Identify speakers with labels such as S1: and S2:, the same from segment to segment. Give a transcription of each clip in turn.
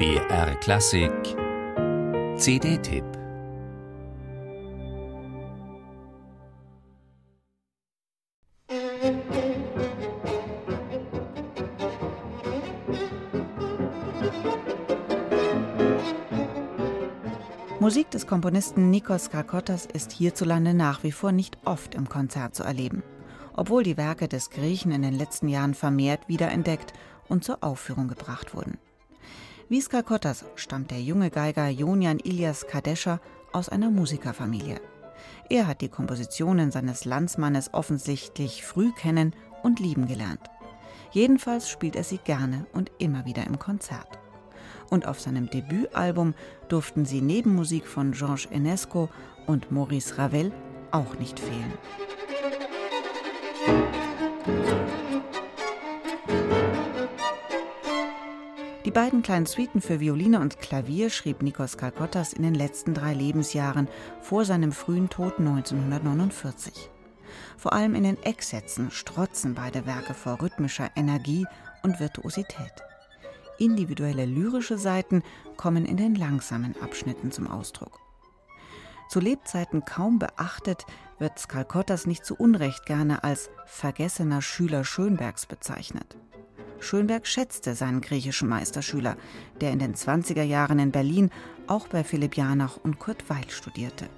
S1: BR Klassik CD-Tipp
S2: Musik des Komponisten Nikos Kalkottas ist hierzulande nach wie vor nicht oft im Konzert zu erleben, obwohl die Werke des Griechen in den letzten Jahren vermehrt wiederentdeckt und zur Aufführung gebracht wurden. Wie Skalkottas stammt der junge Geiger Jonian Ilias Kadescha aus einer Musikerfamilie. Er hat die Kompositionen seines Landsmannes offensichtlich früh kennen und lieben gelernt. Jedenfalls spielt er sie gerne und immer wieder im Konzert und auf seinem Debütalbum durften sie neben Musik von Georges Enesco und Maurice Ravel auch nicht fehlen. Die beiden kleinen Suiten für Violine und Klavier schrieb Nikos Kalkottas in den letzten drei Lebensjahren vor seinem frühen Tod 1949. Vor allem in den Ecksätzen strotzen beide Werke vor rhythmischer Energie und Virtuosität. Individuelle lyrische Seiten kommen in den langsamen Abschnitten zum Ausdruck. Zu Lebzeiten kaum beachtet, wird Skalkottas nicht zu Unrecht gerne als vergessener Schüler Schönbergs bezeichnet. Schönberg schätzte seinen griechischen Meisterschüler, der in den 20er Jahren in Berlin auch bei Philipp Janach und Kurt Weil studierte.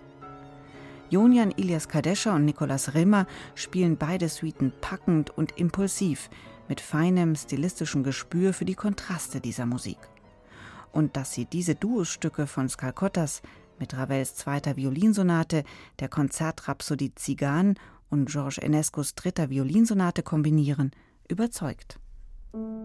S2: Jonian Ilias Kadescha und Nikolaus Rimmer spielen beide Suiten packend und impulsiv, mit feinem stilistischen Gespür für die Kontraste dieser Musik. Und dass sie diese Duostücke von Skalkottas mit Ravels zweiter Violinsonate, der Konzertrhapsodie Zigan und Georges Enescos dritter Violinsonate kombinieren, überzeugt. thank you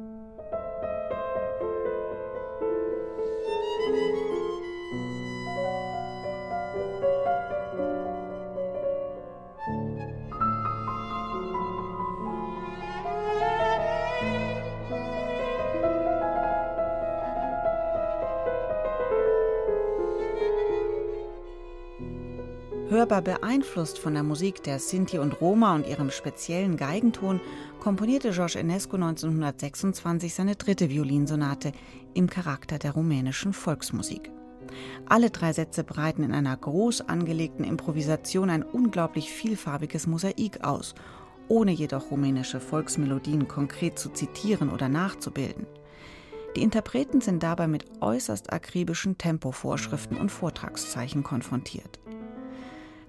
S2: Hörbar beeinflusst von der Musik der Sinti und Roma und ihrem speziellen Geigenton, komponierte Georges Enesco 1926 seine dritte Violinsonate im Charakter der rumänischen Volksmusik. Alle drei Sätze breiten in einer groß angelegten Improvisation ein unglaublich vielfarbiges Mosaik aus, ohne jedoch rumänische Volksmelodien konkret zu zitieren oder nachzubilden. Die Interpreten sind dabei mit äußerst akribischen Tempovorschriften und Vortragszeichen konfrontiert.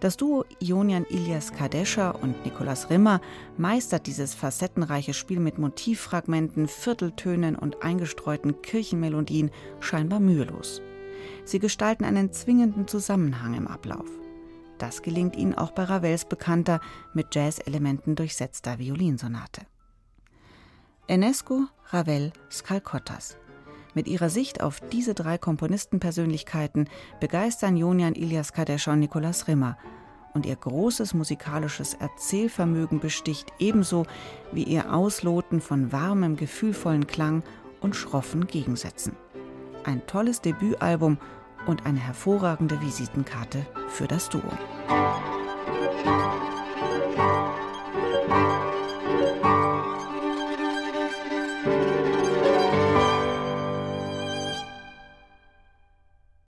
S2: Das Duo Ionian Ilias Kadescha und Nikolaus Rimmer meistert dieses facettenreiche Spiel mit Motivfragmenten, Vierteltönen und eingestreuten Kirchenmelodien scheinbar mühelos. Sie gestalten einen zwingenden Zusammenhang im Ablauf. Das gelingt ihnen auch bei Ravels bekannter, mit Jazz-Elementen durchsetzter Violinsonate. Enesco, Ravel, Skalkottas. Mit ihrer Sicht auf diese drei Komponistenpersönlichkeiten begeistern Jonian Ilias Kadescha und Nikolaus Rimmer. Und ihr großes musikalisches Erzählvermögen besticht ebenso wie ihr Ausloten von warmem, gefühlvollen Klang und schroffen Gegensätzen. Ein tolles Debütalbum und eine hervorragende Visitenkarte für das Duo.